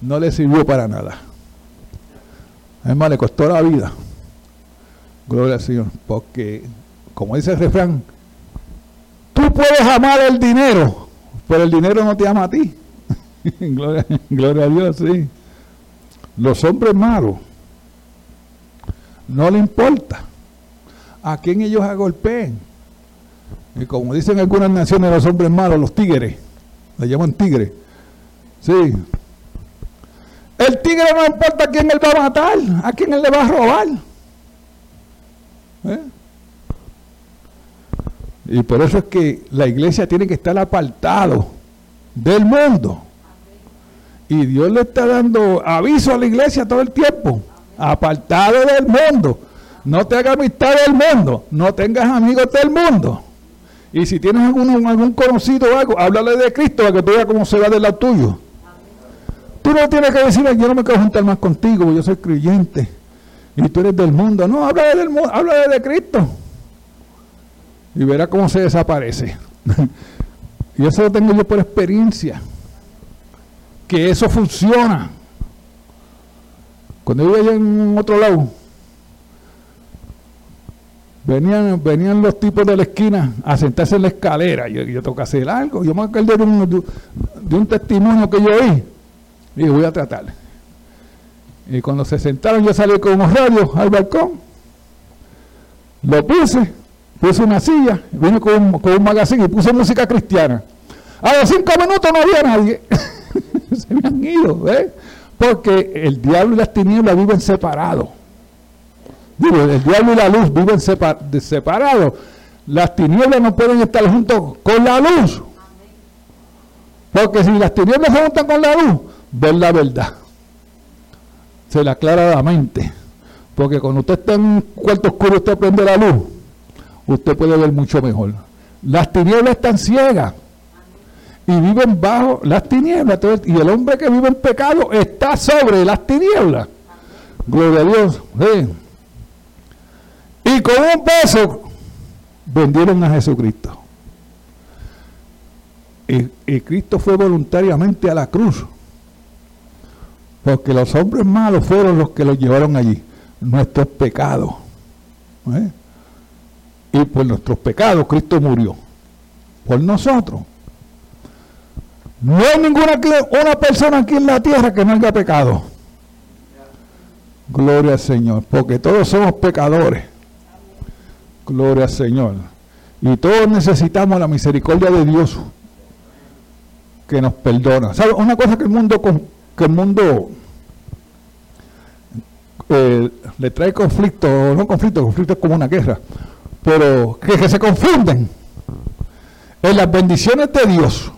no le sirvió para nada. Además, le costó la vida. Gloria al Señor. Porque, como dice el refrán, tú puedes amar el dinero, pero el dinero no te ama a ti. (laughs) gloria, gloria a Dios, sí. Los hombres malos, no le importa a quién ellos agolpeen. Y como dicen algunas naciones, los hombres malos, los tigres, le llaman tigres. Sí. El tigre no importa a quién él va a matar, a quién él le va a robar. ¿Eh? Y por eso es que la iglesia tiene que estar apartado del mundo. Y Dios le está dando aviso a la iglesia todo el tiempo. Apartado del mundo. No te hagas amistad del mundo. No tengas amigos del mundo. Y si tienes algún, algún conocido o algo, háblale de Cristo para que tú veas cómo se va del lado tuyo. Tú no tienes que decir, yo no me quiero juntar más contigo, yo soy creyente y tú eres del mundo. No, habla del mundo, habla de Cristo. Y verá cómo se desaparece. (laughs) y eso lo tengo yo por experiencia. Que eso funciona. Cuando yo allá en otro lado, venían, venían los tipos de la esquina a sentarse en la escalera. Yo, yo tengo que hacer algo. Yo me acuerdo de un, de un testimonio que yo oí. Y voy a tratar. Y cuando se sentaron, yo salí con unos radios al balcón. Lo puse, puse una silla, vine con un, con un magazine y puse música cristiana. A los cinco minutos no había nadie. (laughs) se me han ido, ¿ves? Porque el diablo y las tinieblas viven separados. Digo, el diablo y la luz viven separados. Las tinieblas no pueden estar juntos con la luz. Porque si las tinieblas se juntan con la luz, ven la verdad se le aclara la mente. Porque cuando usted está en un cuarto oscuro, usted prende la luz, usted puede ver mucho mejor. Las tinieblas están ciegas y viven bajo las tinieblas. Y el hombre que vive en pecado está sobre las tinieblas. Gloria a Dios. Y con un beso vendieron a Jesucristo. y Cristo fue voluntariamente a la cruz porque los hombres malos fueron los que los llevaron allí, nuestros pecados. ¿eh? Y por nuestros pecados Cristo murió. Por nosotros. No hay ninguna una persona aquí en la tierra que no haya pecado. Gloria al Señor. Porque todos somos pecadores. Gloria al Señor. Y todos necesitamos la misericordia de Dios que nos perdona. ¿Sabe? Una cosa que el mundo, que el mundo eh, le trae conflicto, no conflicto, conflicto es como una guerra, pero que, se confunden en las bendiciones de Dios.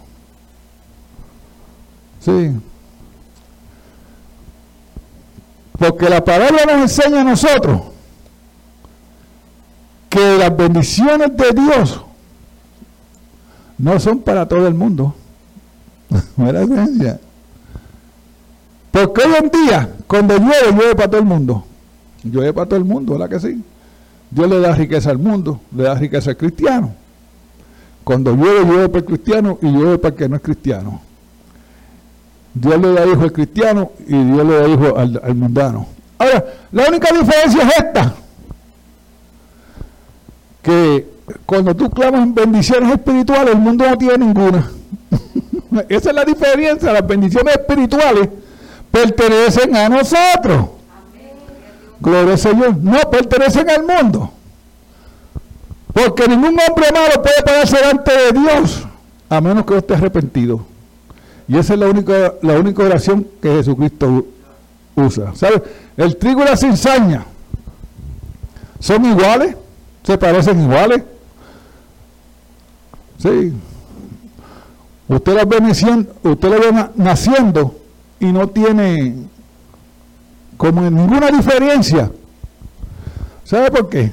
Sí. Porque la palabra nos enseña a nosotros que las bendiciones de Dios no son para todo el mundo. (laughs) Porque hoy en día, cuando llueve, llueve para todo el mundo. Llueve para todo el mundo, ¿verdad que sí? Dios le da riqueza al mundo, le da riqueza al cristiano. Cuando llueve, llueve para el cristiano y llueve para el que no es cristiano. Dios le da hijo al cristiano y Dios le da hijo al, al mundano. Ahora, la única diferencia es esta. Que cuando tú clamas en bendiciones espirituales, el mundo no tiene ninguna. (laughs) Esa es la diferencia. Las bendiciones espirituales pertenecen a nosotros. Gloria al Señor. No pertenecen al mundo. Porque ningún hombre malo puede pararse delante de Dios a menos que esté arrepentido. Y esa es la única, la única oración que Jesucristo usa. ¿Sabe? El trigo y la cizaña son iguales, se parecen iguales. Sí. Usted las ve usted ve naciendo y no tiene como ninguna diferencia. ¿Sabe por qué?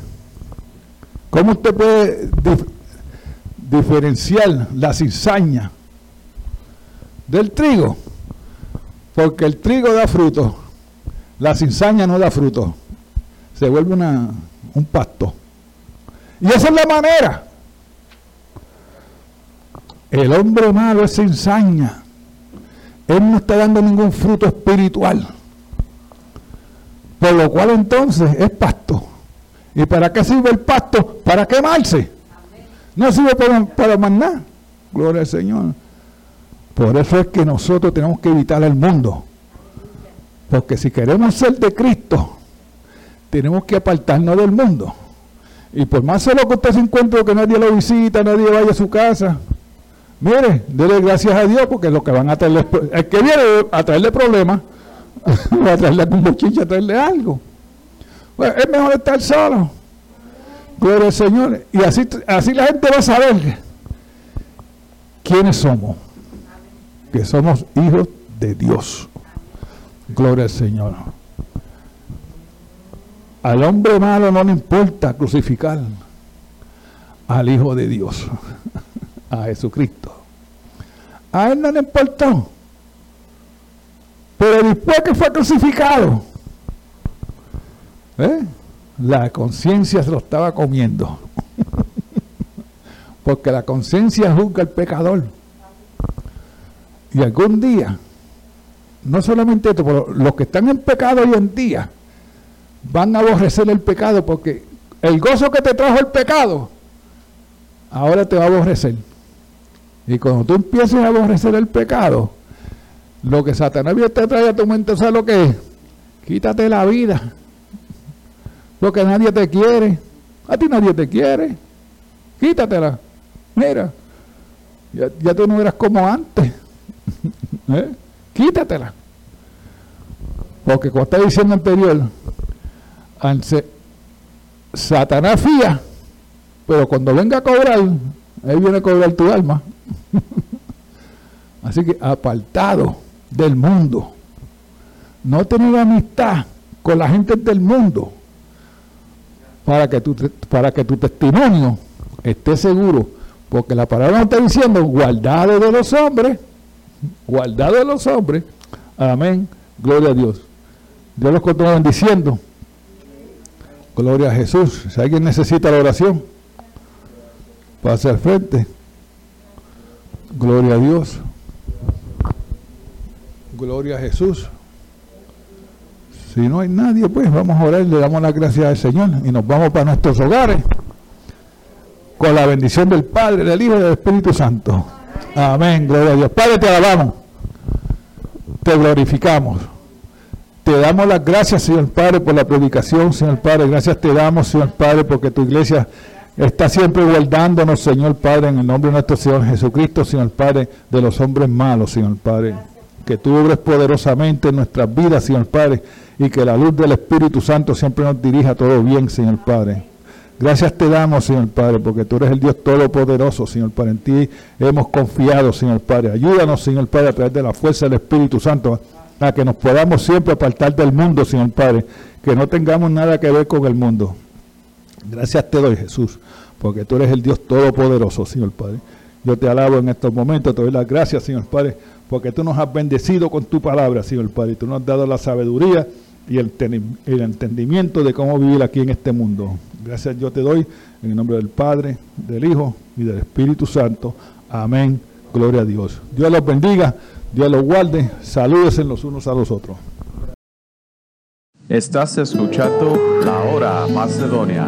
¿Cómo usted puede diferenciar la cizaña del trigo? Porque el trigo da fruto, la cizaña no da fruto, se vuelve una, un pasto. Y esa es la manera. El hombre malo es cizaña. Él no está dando ningún fruto espiritual. Por lo cual entonces es pasto. ¿Y para qué sirve el pasto? Para quemarse. No sirve para, para más nada. Gloria al Señor. Por eso es que nosotros tenemos que evitar el mundo. Porque si queremos ser de Cristo, tenemos que apartarnos del mundo. Y por más solo que usted se encuentre que nadie lo visita, nadie vaya a su casa, Mire, dele gracias a Dios porque lo que van a traerle, el que viene a traerle problemas, (laughs) va a traerle un bochiche, a traerle algo. Es mejor estar solo. Gloria al Señor. Y así, así la gente va a saber quiénes somos. Que somos hijos de Dios. Gloria al Señor. Al hombre malo no le importa crucificar al Hijo de Dios a Jesucristo. A él no le importó. Pero después que fue crucificado, ¿eh? la conciencia se lo estaba comiendo. (laughs) Porque la conciencia juzga al pecador. Y algún día, no solamente esto, pero los que están en pecado hoy en día van a aborrecer el pecado porque el gozo que te trajo el pecado, ahora te va a aborrecer. Y cuando tú empieces a aborrecer el pecado, lo que Satanás te trae a tu mente, ¿sabes lo que es? Quítate la vida. Porque nadie te quiere. A ti nadie te quiere. Quítatela. Mira, ya, tú no eras como antes. (laughs) ¿Eh? Quítatela. Porque como está diciendo anterior, Satanás fía, pero cuando venga a cobrar, él viene a cobrar tu alma. (laughs) Así que apartado del mundo. No tener amistad con la gente del mundo para que tu, para que tu testimonio esté seguro. Porque la palabra está diciendo guardado de los hombres, guardado de los hombres. Amén. Gloria a Dios. Dios los continúa diciendo Gloria a Jesús. Si alguien necesita la oración, pase al frente. Gloria a Dios. Gloria a Jesús. Si no hay nadie, pues vamos a orar, le damos las gracias al Señor y nos vamos para nuestros hogares. con la bendición del Padre, del Hijo y del Espíritu Santo. Amén, gloria a Dios. Padre, te alabamos, te glorificamos. Te damos las gracias, Señor Padre, por la predicación, Señor Padre. Gracias te damos, Señor Padre, porque tu iglesia está siempre guardándonos, Señor Padre, en el nombre de nuestro Señor Jesucristo, Señor Padre, de los hombres malos, Señor Padre. Que tú obres poderosamente en nuestras vidas, Señor Padre, y que la luz del Espíritu Santo siempre nos dirija todo bien, Señor Padre. Gracias te damos, Señor Padre, porque tú eres el Dios Todopoderoso, Señor Padre. En ti hemos confiado, Señor Padre. Ayúdanos, Señor Padre, a través de la fuerza del Espíritu Santo, a que nos podamos siempre apartar del mundo, Señor Padre. Que no tengamos nada que ver con el mundo. Gracias te doy, Jesús, porque tú eres el Dios Todopoderoso, Señor Padre. Yo te alabo en estos momentos, te doy las gracias, Señor Padre, porque tú nos has bendecido con tu palabra, Señor Padre. Tú nos has dado la sabiduría y el, entendimiento de cómo vivir aquí en este mundo. Gracias yo te doy en el nombre del Padre, del Hijo y del Espíritu Santo. Amén. Gloria a Dios. Dios los bendiga, Dios los guarde. Saludos en los unos a los otros. Estás escuchando La Hora Macedonia.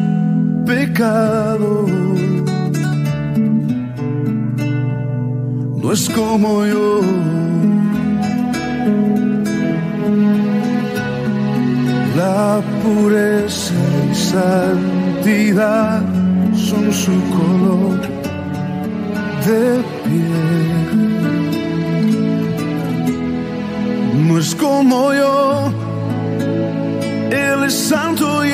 pecado. No es como yo. La pureza y santidad son su color de piel. No es como yo. Él es santo y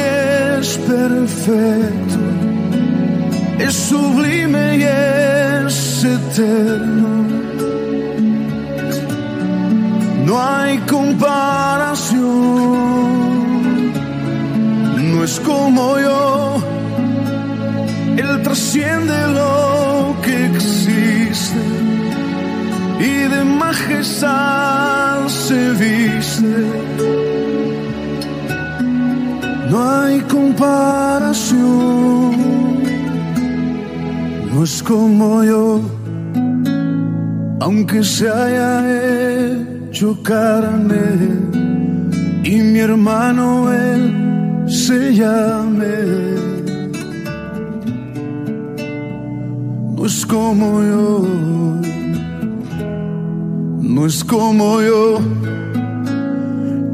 es perfecto, es sublime y es eterno. No hay comparación, no es como yo, Él trasciende lo que existe y de majestad se viste no hay comparación. No es como yo, aunque se haya hecho carne y mi hermano él se llame. No es como yo, no es como yo.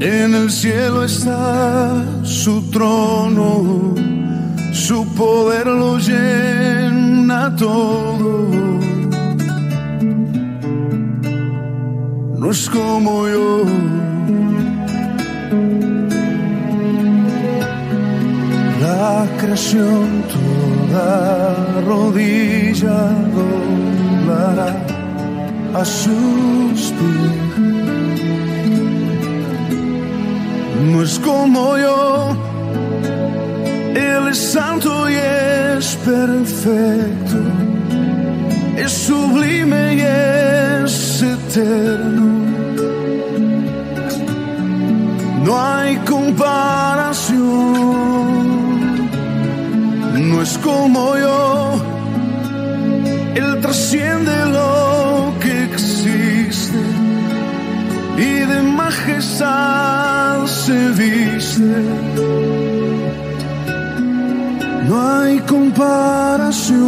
En el cielo está su trono, su poder lo llena todo. No es como yo. La creación toda rodilla doblará a sus pies. No es como yo. Él es santo y es perfecto, es sublime y es eterno. No hay comparación, no es como yo. Él trasciende lo y de majestad se viste. No hay comparación.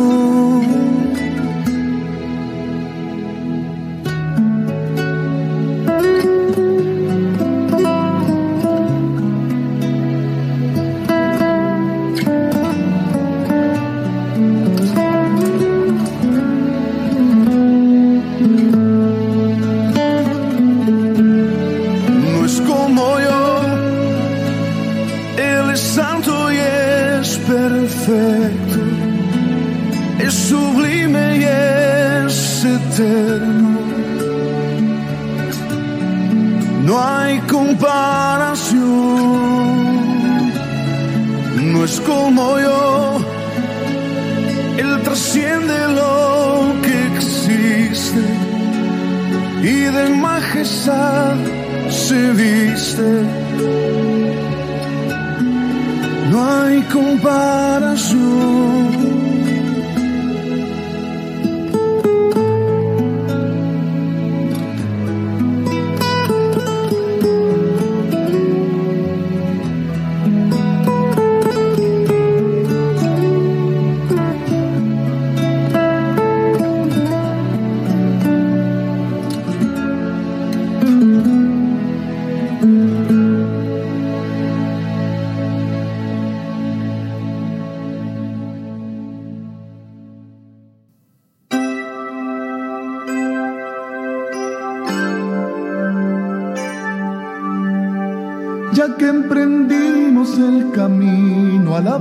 Como yo, Él trasciende lo que existe y de majestad se viste no hay comparación.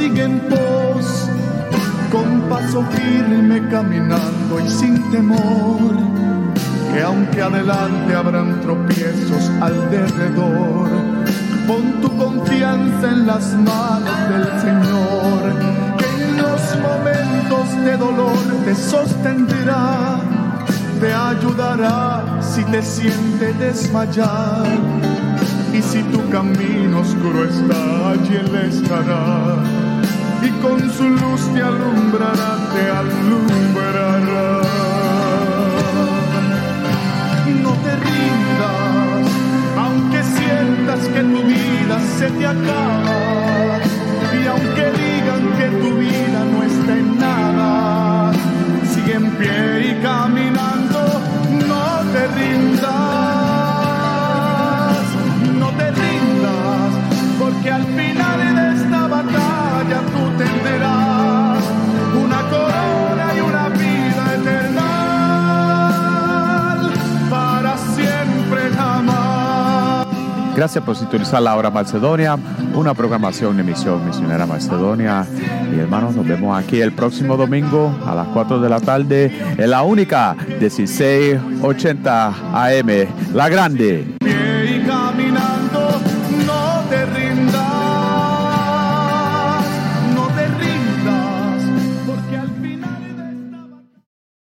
caminando, sigue en pos, con paso firme caminando y sin temor. Que aunque adelante habrán tropiezos alrededor, pon tu confianza en las manos del Señor momentos de dolor te sostendrá, te ayudará si te siente desmayar. Y si tu camino oscuro está, allí Él estará. Y con su luz te alumbrará, te alumbrará. No te rindas, aunque sientas que tu vida se te acaba y aunque digan que tu vida no está en nada, sigue en pie y caminando, no te rindas, no te rindas, porque al final de esta batalla tú Gracias por sintonizar la hora Macedonia una programación de Misión Misionera Macedonia. Y hermanos, nos vemos aquí el próximo domingo a las 4 de la tarde en la única 1680 AM, La Grande.